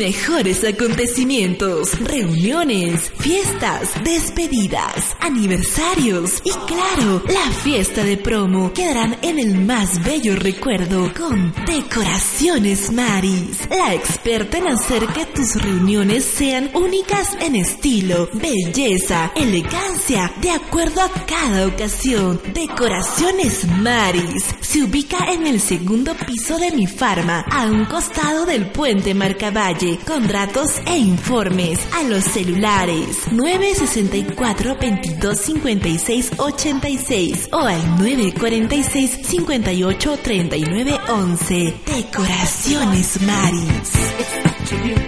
mejores acontecimientos, reuniones, fiestas, despedidas, aniversarios y claro, la fiesta de promo quedarán en el más bello recuerdo con Decoraciones Maris, la experta en hacer que tus reuniones sean únicas en estilo, belleza, elegancia, de acuerdo a cada ocasión. Decoraciones Maris se ubica en el segundo piso de mi farma, a un costado del puente Marcavalle con datos e informes a los celulares 964 22 56 86 o al 946 58 39 11. Decoraciones Maris.